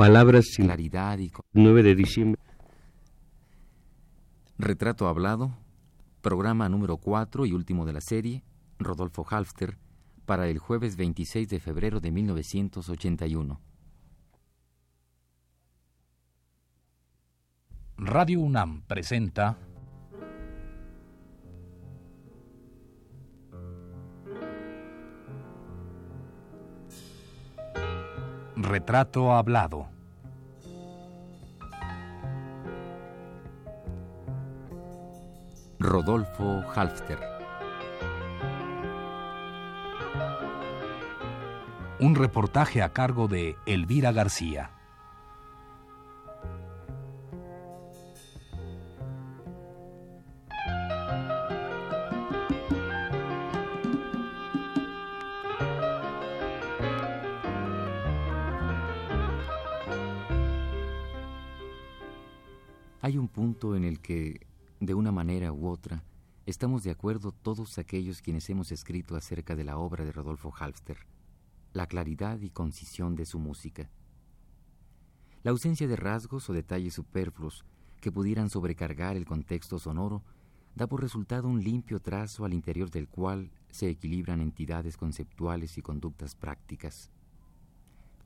Palabras sin claridad y 9 de diciembre. Retrato hablado, programa número 4 y último de la serie, Rodolfo Halfter, para el jueves 26 de febrero de 1981. Radio UNAM presenta Retrato hablado. Rodolfo Halfter. Un reportaje a cargo de Elvira García. Hay un punto en el que, de una manera u otra, estamos de acuerdo todos aquellos quienes hemos escrito acerca de la obra de Rodolfo Halfter, la claridad y concisión de su música. La ausencia de rasgos o detalles superfluos que pudieran sobrecargar el contexto sonoro da por resultado un limpio trazo al interior del cual se equilibran entidades conceptuales y conductas prácticas.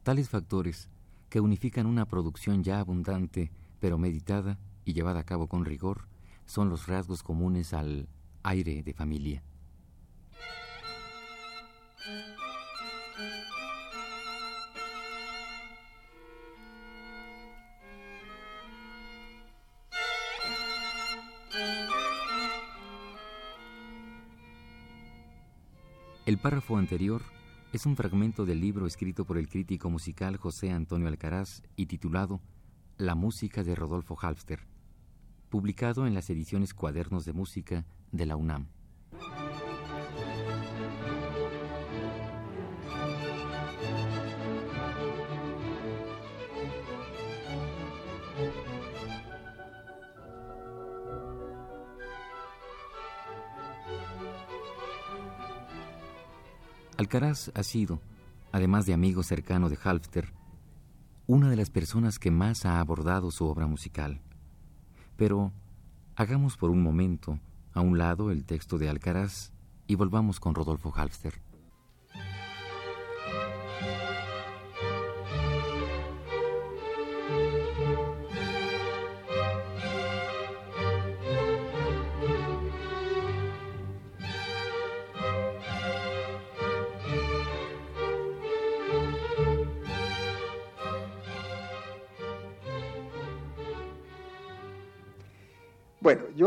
Tales factores, que unifican una producción ya abundante, pero meditada y llevada a cabo con rigor, son los rasgos comunes al aire de familia. El párrafo anterior es un fragmento del libro escrito por el crítico musical José Antonio Alcaraz y titulado la música de Rodolfo Halfter, publicado en las ediciones Cuadernos de Música de la UNAM. Alcaraz ha sido, además de amigo cercano de Halfter, una de las personas que más ha abordado su obra musical. Pero hagamos por un momento a un lado el texto de Alcaraz y volvamos con Rodolfo Halfter.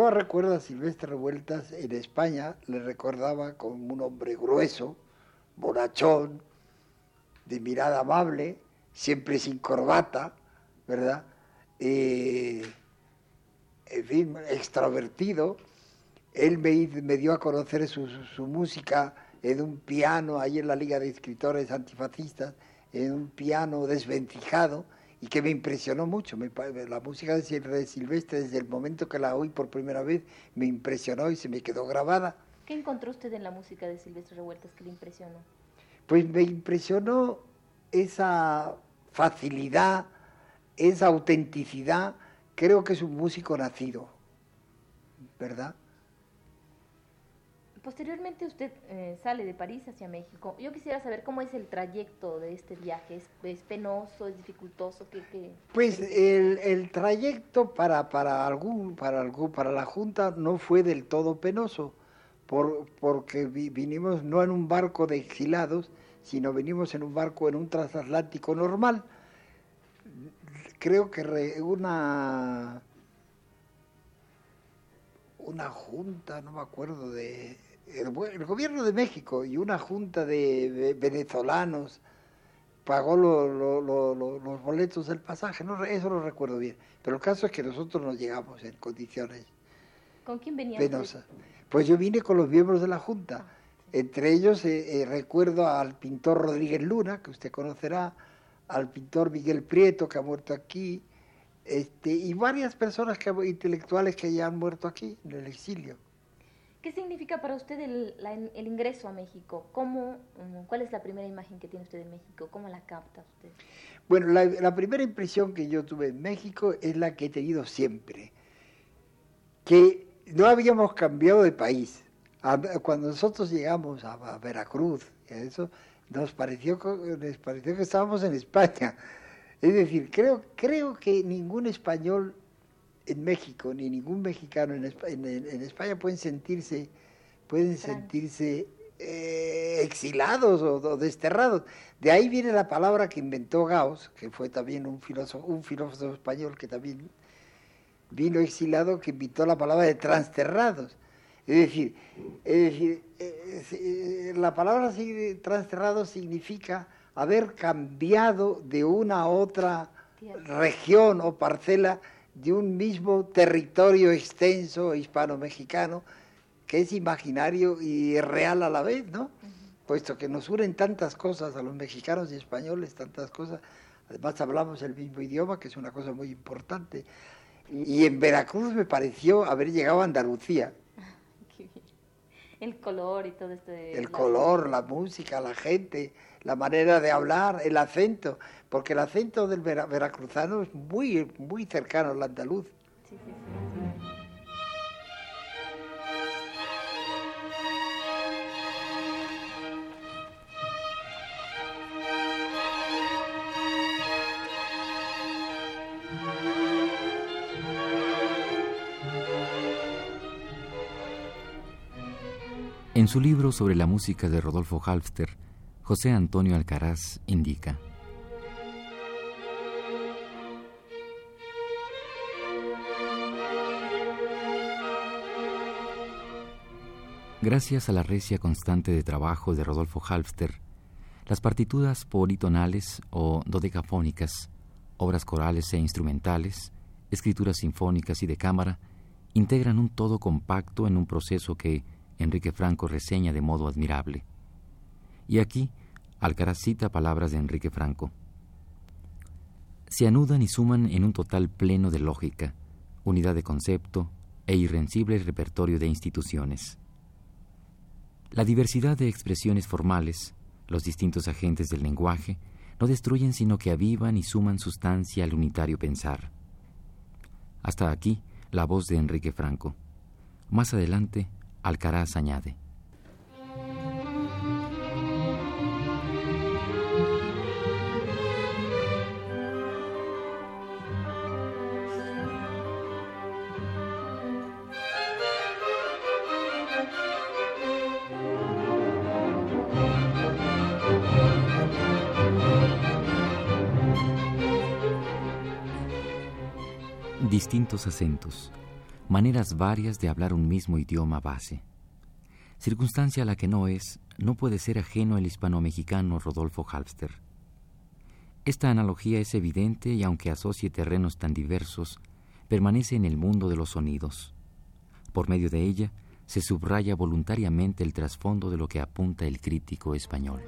Recuerdo a Silvestre Revueltas en España, le recordaba como un hombre grueso, bonachón, de mirada amable, siempre sin corbata, ¿verdad? Eh, en fin, extrovertido. Él me, dio a conocer su, su, música en un piano, ahí en la Liga de Escritores Antifascistas, en un piano desvencijado y que me impresionó mucho. la música de Silvestre, desde el momento que la oí por primera vez, me impresionó y se me quedó grabada. ¿Qué encontró usted en la música de Silvestre Revueltas que le impresionó? Pues me impresionó esa facilidad, esa autenticidad. Creo que es un músico nacido, ¿verdad? Posteriormente usted eh, sale de París hacia México. Yo quisiera saber cómo es el trayecto de este viaje. ¿Es, penoso, es dificultoso? ¿Qué, qué pues el, el, trayecto para, para, algún, para, algún, para la Junta no fue del todo penoso, por, porque vinimos no en un barco de exilados, sino venimos en un barco, en un transatlántico normal. Creo que una una junta, no me acuerdo de el, gobierno de México y una junta de, venezolanos pagó los boletos del pasaje, no, eso lo recuerdo bien, pero el caso es que nosotros no llegamos en condiciones ¿Con quién venía penosas. Pues yo vine con los miembros de la junta, entre ellos eh, eh, recuerdo al pintor Rodríguez Luna, que usted conocerá, al pintor Miguel Prieto, que ha muerto aquí, este, y varias personas que, intelectuales que ya han muerto aquí, en el exilio. ¿Qué significa para usted el, el, ingreso a México? ¿Cómo, mm, ¿Cuál es la primera imagen que tiene usted de México? ¿Cómo la capta usted? Bueno, la, la, primera impresión que yo tuve en México es la que he tenido siempre, que no habíamos cambiado de país. Cuando nosotros llegamos a, Veracruz, eso, nos pareció, nos pareció que estábamos en España. Es decir, creo, creo que ningún español en México ni ningún mexicano en, España, pueden sentirse, pueden sentirse eh, exilados o, desterrados. De ahí viene la palabra que inventó Gauss, que fue también un filósofo, un filósofo español que también vino exilado, que inventó la palabra de transterrados. Es decir, eh, eh, la palabra transterrado significa haber cambiado de una a otra región o parcela de un mismo territorio extenso hispano-mexicano que es imaginario y real a la vez, ¿no? Puesto que nos unen tantas cosas a los mexicanos y españoles, tantas cosas. Además hablamos el mismo idioma, que es una cosa muy importante. Y en Veracruz me pareció haber llegado a Andalucía. El color y todo esto. el color, la música, la gente, la manera de hablar, el acento, porque el acento del veracruzano es muy, muy cercano al andaluz. En su libro sobre la música de Rodolfo Halfter, José Antonio Alcaraz indica. Gracias a la recia constante de trabajo de Rodolfo Halfter, las partituras politonales o dodecafónicas, obras corales e instrumentales, escrituras sinfónicas y de cámara, integran un todo compacto en un proceso que Enrique Franco reseña de modo admirable. Y aquí Alcaraz cita palabras de Enrique Franco. Se anudan y suman en un total pleno de lógica, unidad de concepto e irrencible repertorio de instituciones. La diversidad de expresiones formales, los distintos agentes del lenguaje, no destruyen sino que avivan y suman sustancia al unitario pensar. Hasta aquí la voz de Enrique Franco. Más adelante, Alcaraz añade. Distintos acentos, maneras varias de hablar un mismo idioma base. Circunstancia a la que no es, no puede ser ajeno el hispano-mexicano Rodolfo Halfster. Esta analogía es evidente y aunque asocie terrenos tan diversos, permanece en el mundo de los sonidos. Por medio de ella, se subraya voluntariamente el trasfondo de lo que apunta el crítico español.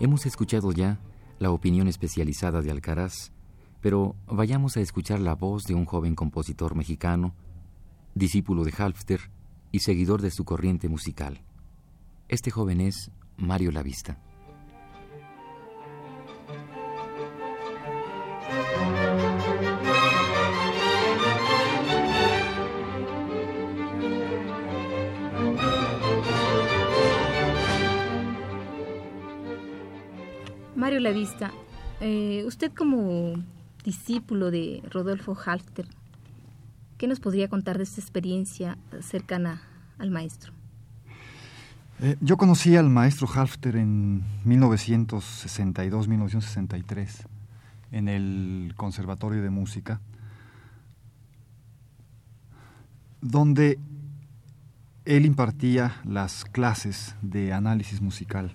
Hemos escuchado ya la opinión especializada de Alcaraz, pero vayamos a escuchar la voz de un joven compositor mexicano, discípulo de Halfter y seguidor de su corriente musical. Este joven es Mario Lavista. Mario Lavista, eh, usted como discípulo de Rodolfo Halfter, ¿qué nos podría contar de esta experiencia cercana al maestro? Eh, yo conocí al maestro Halfter en 1962-1963 en el Conservatorio de Música, donde él impartía las clases de análisis musical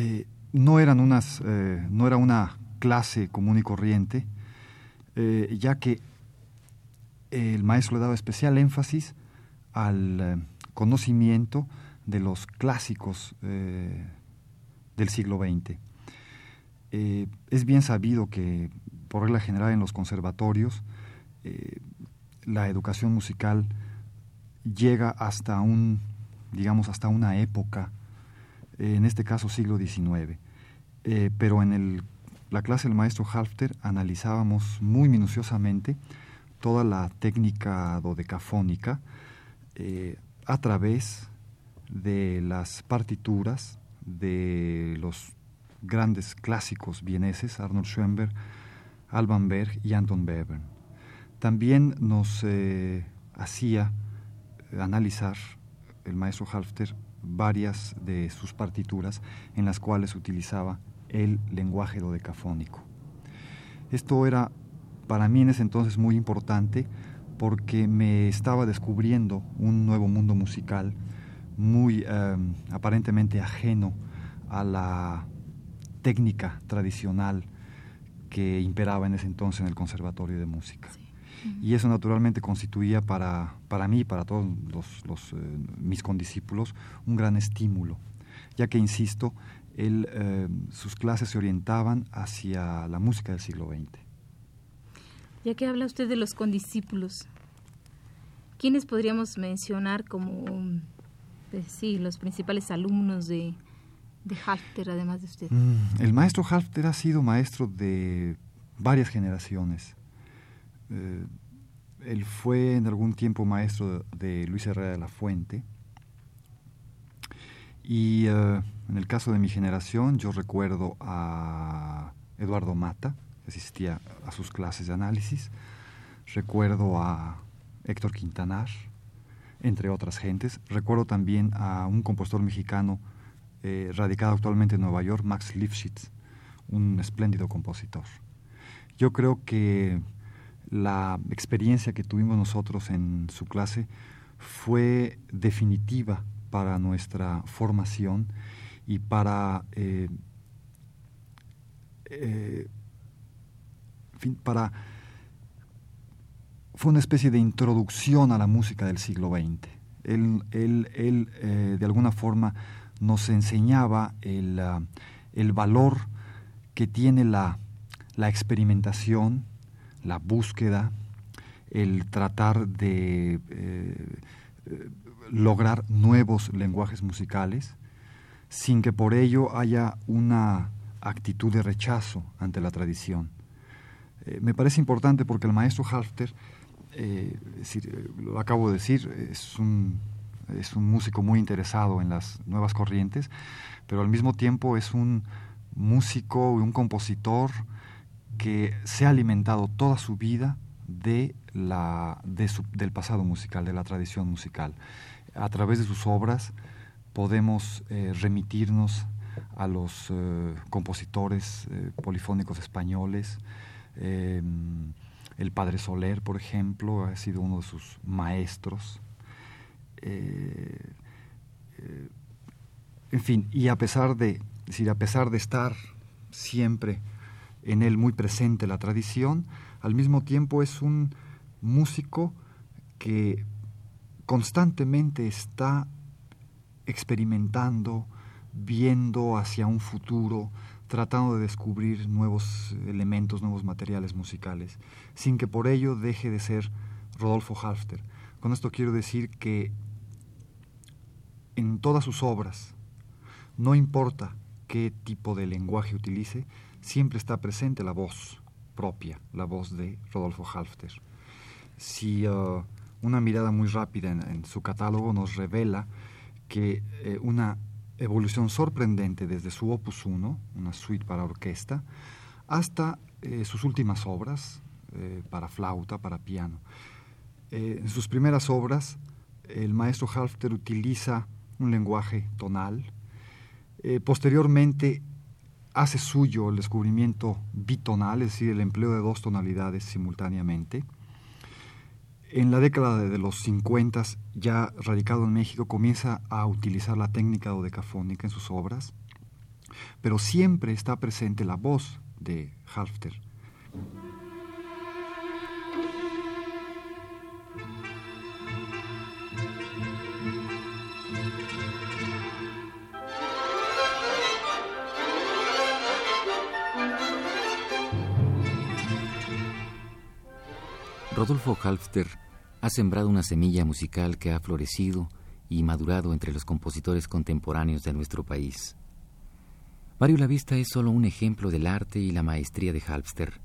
eh, no eran unas, eh, no era una clase común y corriente, eh, ya que el maestro le daba especial énfasis al conocimiento de los clásicos del siglo XX. Es bien sabido que, por regla general, en los conservatorios, la educación musical llega hasta un, digamos, hasta una época, en este caso siglo XIX. pero en el, la clase del maestro Halfter analizábamos muy minuciosamente toda la técnica dodecafónica a través de las partituras de los grandes clásicos vieneses, Arnold Schoenberg, Alban Berg y Anton Webern. También nos eh, hacía analizar el maestro Halfter varias de sus partituras en las cuales utilizaba el lenguaje dodecafónico. Esto era para mí en ese entonces muy importante porque me estaba descubriendo un nuevo mundo musical muy em, aparentemente ajeno a la técnica tradicional que imperaba en ese entonces en el Conservatorio de Música. Y eso naturalmente constituía para, para mí, para todos los, eh, mis condiscípulos, un gran estímulo, ya que, insisto, él, em, sus clases se orientaban hacia la música del siglo XX. Ya que habla usted de los condiscípulos, ¿quiénes podríamos mencionar como pues sí, los principales alumnos de, de Halfter, además de usted? Mm, el maestro Halfter ha sido maestro de varias generaciones. Eh, él fue en algún tiempo maestro de, Luis Herrera de la Fuente. Y eh, en el caso de mi generación, yo recuerdo a Eduardo Mata, que asistía a sus clases de análisis. Recuerdo a Héctor Quintanar, entre otras gentes. Recuerdo también a un compositor mexicano eh, radicado actualmente en Nueva York, Max Lifshitz, un espléndido compositor. Yo creo que la experiencia que tuvimos nosotros en su clase fue definitiva para nuestra formación y para, eh, eh, para fue una especie de introducción a la música del siglo XX. Él, él, eh, de alguna forma nos enseñaba el, ah, valor que tiene la, experimentación, la búsqueda, el tratar de eh, lograr nuevos lenguajes musicales, sin que por ello haya una actitud de rechazo ante la tradición. Eh, me parece importante porque el maestro Halfter eh, eh, lo acabo de decir, es un, es un músico muy interesado en las nuevas corrientes, pero al mismo tiempo es un músico y un compositor que se ha alimentado toda su vida de la, del pasado musical, de la tradición musical. A través de sus obras podemos eh, remitirnos a los compositores polifónicos españoles, el padre Soler, por ejemplo, ha sido uno de sus maestros. Eh, eh, en fin, y a pesar de, decir, a pesar de estar siempre en él muy presente la tradición, al mismo tiempo es un músico que constantemente está experimentando, viendo hacia un futuro, tratando de descubrir nuevos elementos, nuevos materiales musicales, sin que por ello deje de ser Rodolfo Halfter. Con esto quiero decir que en todas sus obras, no importa qué tipo de lenguaje utilice, siempre está presente la voz propia, la voz de Rodolfo Halfter. Si uh, una mirada muy rápida en, su catálogo nos revela que eh, una evolución sorprendente desde su opus 1, una suite para orquesta, hasta eh, sus últimas obras eh, para flauta, para piano. Eh, en sus primeras obras, el maestro Halfter utiliza un lenguaje tonal. posteriormente, hace suyo el descubrimiento bitonal, es decir, el empleo de dos tonalidades simultáneamente en la década de los 50, ya radicado en México, comienza a utilizar la técnica dodecafónica en sus obras, pero siempre está presente la voz de Halfter. Rodolfo Halfter ha sembrado una semilla musical que ha florecido y madurado entre los compositores contemporáneos de nuestro país. Mario Lavista es solo un ejemplo del arte y la maestría de Halfter.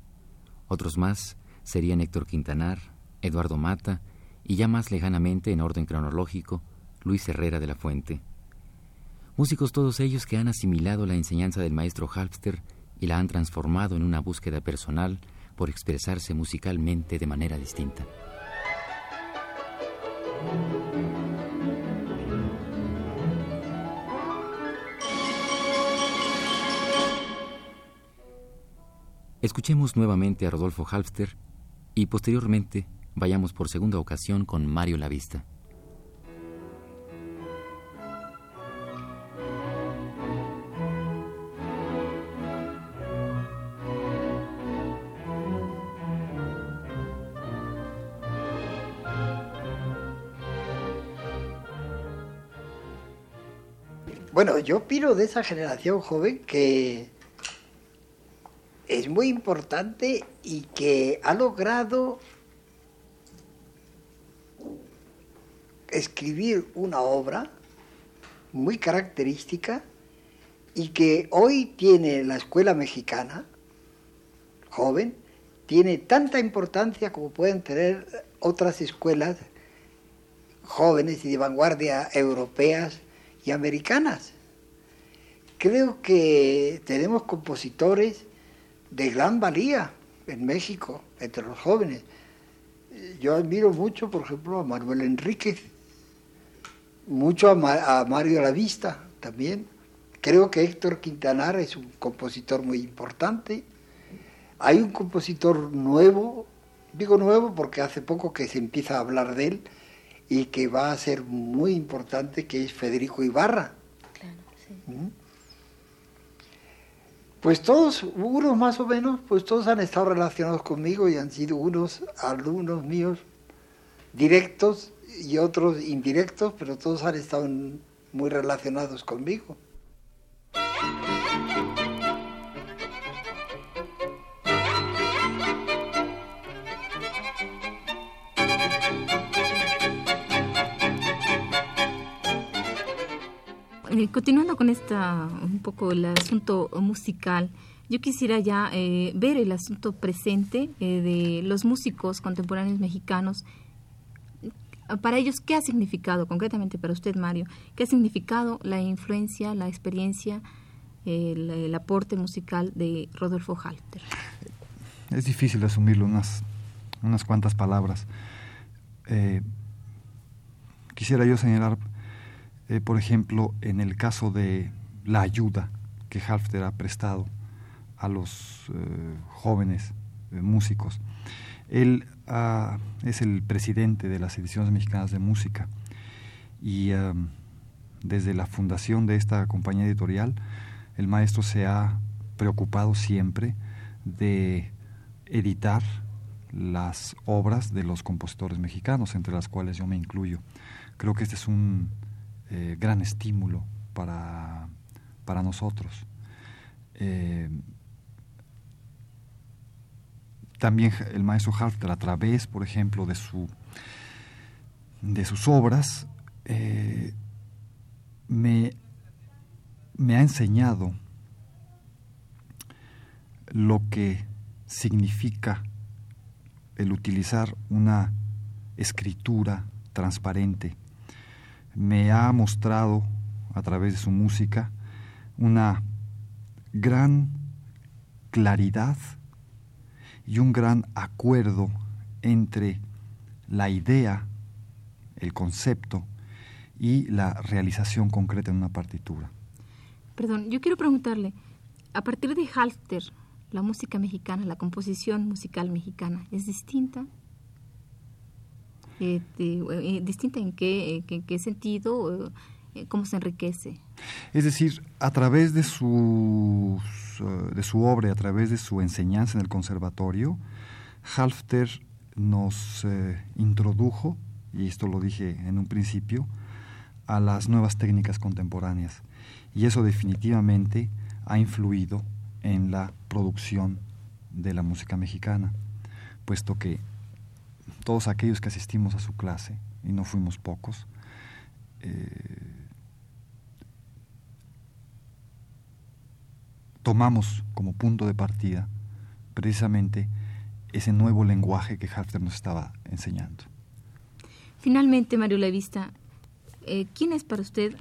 Otros más serían Héctor Quintanar, Eduardo Mata y ya más lejanamente, en orden cronológico, Luis Herrera de la Fuente. Músicos todos ellos que han asimilado la enseñanza del maestro Halfter y la han transformado en una búsqueda personal por expresarse musicalmente de manera distinta. Escuchemos nuevamente a Rodolfo Halfter y posteriormente vayamos por segunda ocasión con Mario Lavista. Yo opino de esa generación joven que es muy importante y que ha logrado escribir una obra muy característica y que hoy tiene la escuela mexicana, joven, tiene tanta importancia como pueden tener otras escuelas jóvenes y de vanguardia europeas y americanas. Creo que tenemos compositores de gran valía en México, entre los jóvenes. Yo admiro mucho, por ejemplo, a Manuel Enríquez, mucho a, a Mario Lavista también. Creo que Héctor Quintanar es un compositor muy importante. Hay un compositor nuevo, digo nuevo porque hace poco que se empieza a hablar de él y que va a ser muy importante, que es Federico Ibarra. Claro, sí. ¿Mm? Pues todos, unos más o menos, pues todos han estado relacionados conmigo y han sido unos alumnos míos directos y otros indirectos, pero todos han estado muy relacionados conmigo. Eh, continuando con esta, un poco el asunto musical, yo quisiera ya eh, ver el asunto presente eh, de los músicos contemporáneos mexicanos. Para ellos, ¿qué ha significado, concretamente para usted, Mario, qué ha significado la influencia, la experiencia, el, aporte musical de Rodolfo Halter? Es difícil asumirlo, unas, unas cuantas palabras. quisiera yo señalar eh, por ejemplo, en el caso de la ayuda que Halfter ha prestado a los eh, jóvenes eh, músicos. Él ah, es el presidente de las ediciones mexicanas de música y desde la fundación de esta compañía editorial, el maestro se ha preocupado siempre de editar las obras de los compositores mexicanos, entre las cuales yo me incluyo. Creo que este es un eh, gran estímulo para, para nosotros. Eh, también el maestro Halfter, a través, por ejemplo, de, su, de sus obras, eh, me, me ha enseñado lo que significa el utilizar una escritura transparente me ha mostrado a través de su música una gran claridad y un gran acuerdo entre la idea, el concepto y la realización concreta en una partitura. Perdón, yo quiero preguntarle, a partir de Halter, la música mexicana, la composición musical mexicana, ¿es distinta este, eh, distinta en qué, qué sentido, eh, cómo se enriquece. Es decir, a través de su, de su obra, a través de su enseñanza en el conservatorio, Halfter nos eh, introdujo, y esto lo dije en un principio, a las nuevas técnicas contemporáneas. Y eso definitivamente ha influido en la producción de la música mexicana, puesto que todos aquellos que asistimos a su clase, y no fuimos pocos, tomamos como punto de partida precisamente ese nuevo lenguaje que Halfter nos estaba enseñando. Finalmente, Mario Levista, eh, ¿quién es para usted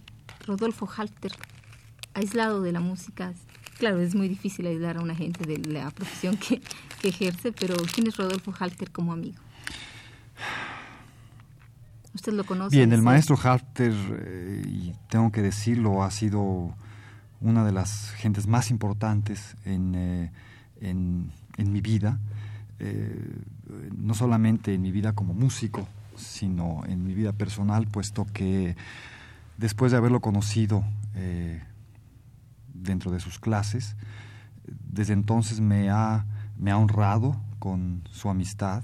Rodolfo Halfter, aislado de la música? Claro, es muy difícil aislar a una gente de la profesión que, ejerce, pero ¿quién es Rodolfo Halfter como amigo? ¿Usted lo conoce? Bien, el maestro Halfter, eh, y tengo que decirlo, ha sido una de las gentes más importantes en, eh, en mi vida. Eh, no solamente en mi vida como músico, sino en mi vida personal, puesto que después de haberlo conocido eh, dentro de sus clases, desde entonces me ha, me ha honrado con su amistad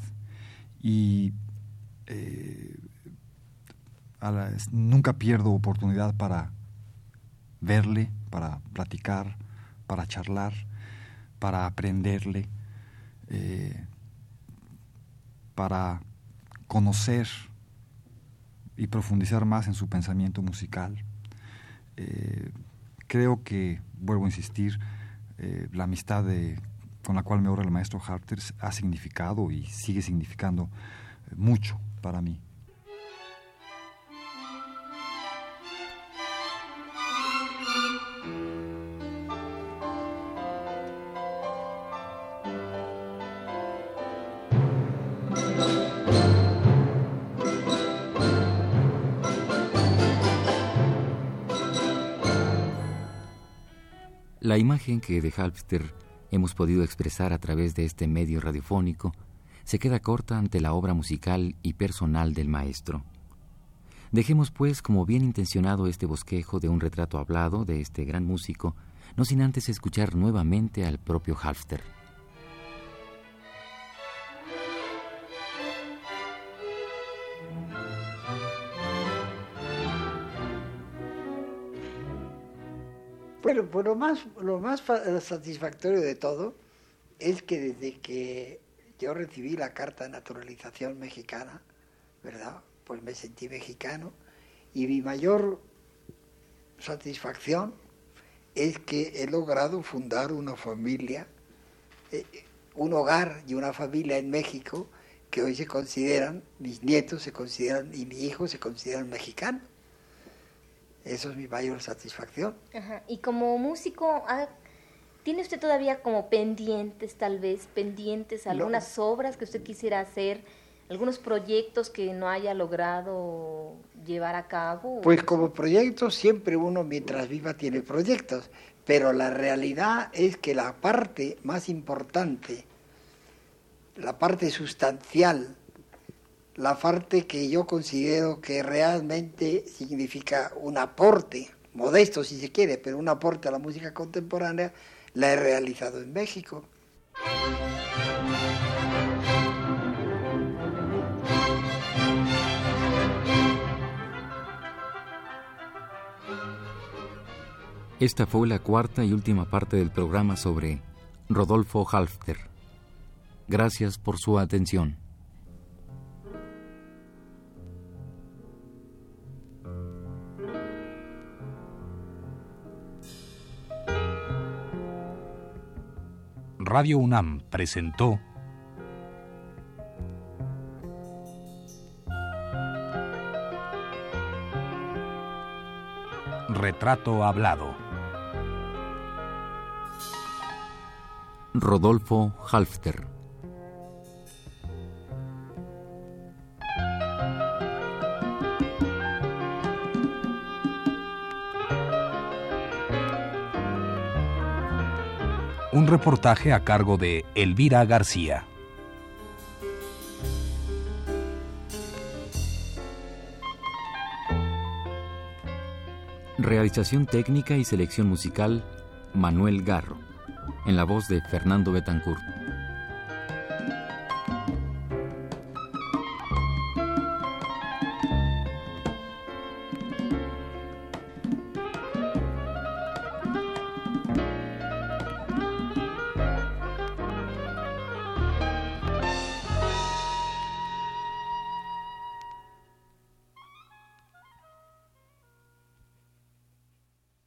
y eh, nunca pierdo oportunidad para verle, para platicar, para charlar, para aprenderle eh, para conocer y profundizar más en su pensamiento musical. Eh, creo que, vuelvo a insistir, eh, la amistad con la cual me obra el maestro Harter ha significado y sigue significando mucho para mí. Que de Halpster hemos podido expresar a través de este medio radiofónico se queda corta ante la obra musical y personal del maestro. Dejemos pues como bien intencionado este bosquejo de un retrato hablado de este gran músico, no sin antes escuchar nuevamente al propio Halfter. Bueno, pues lo más, lo más satisfactorio de todo es que desde que yo recibí la carta de naturalización mexicana, ¿verdad? Pues me sentí mexicano y mi mayor satisfacción es que he logrado fundar una familia, eh, un hogar y una familia en México que hoy se consideran, mis nietos se consideran y mi hijo se consideran mexicanos. Eso es mi mayor satisfacción. Y como músico, ¿tiene usted todavía como pendientes, tal vez, pendientes algunas obras que usted quisiera hacer, algunos proyectos que no haya logrado llevar a cabo? Pues como proyectos, siempre uno mientras viva tiene proyectos, pero la realidad es que la parte más importante, la parte sustancial la parte que yo considero que realmente significa un aporte, modesto si se quiere, pero un aporte a la música contemporánea, la he realizado en México. Esta fue la cuarta y última parte del programa sobre Rodolfo Halfter. Gracias por su atención. Radio UNAM presentó Retrato Hablado. Rodolfo Halfter. Un reportaje a cargo de Elvira García. Realización técnica y selección musical, Manuel Garro. En la voz de Fernando Betancourt.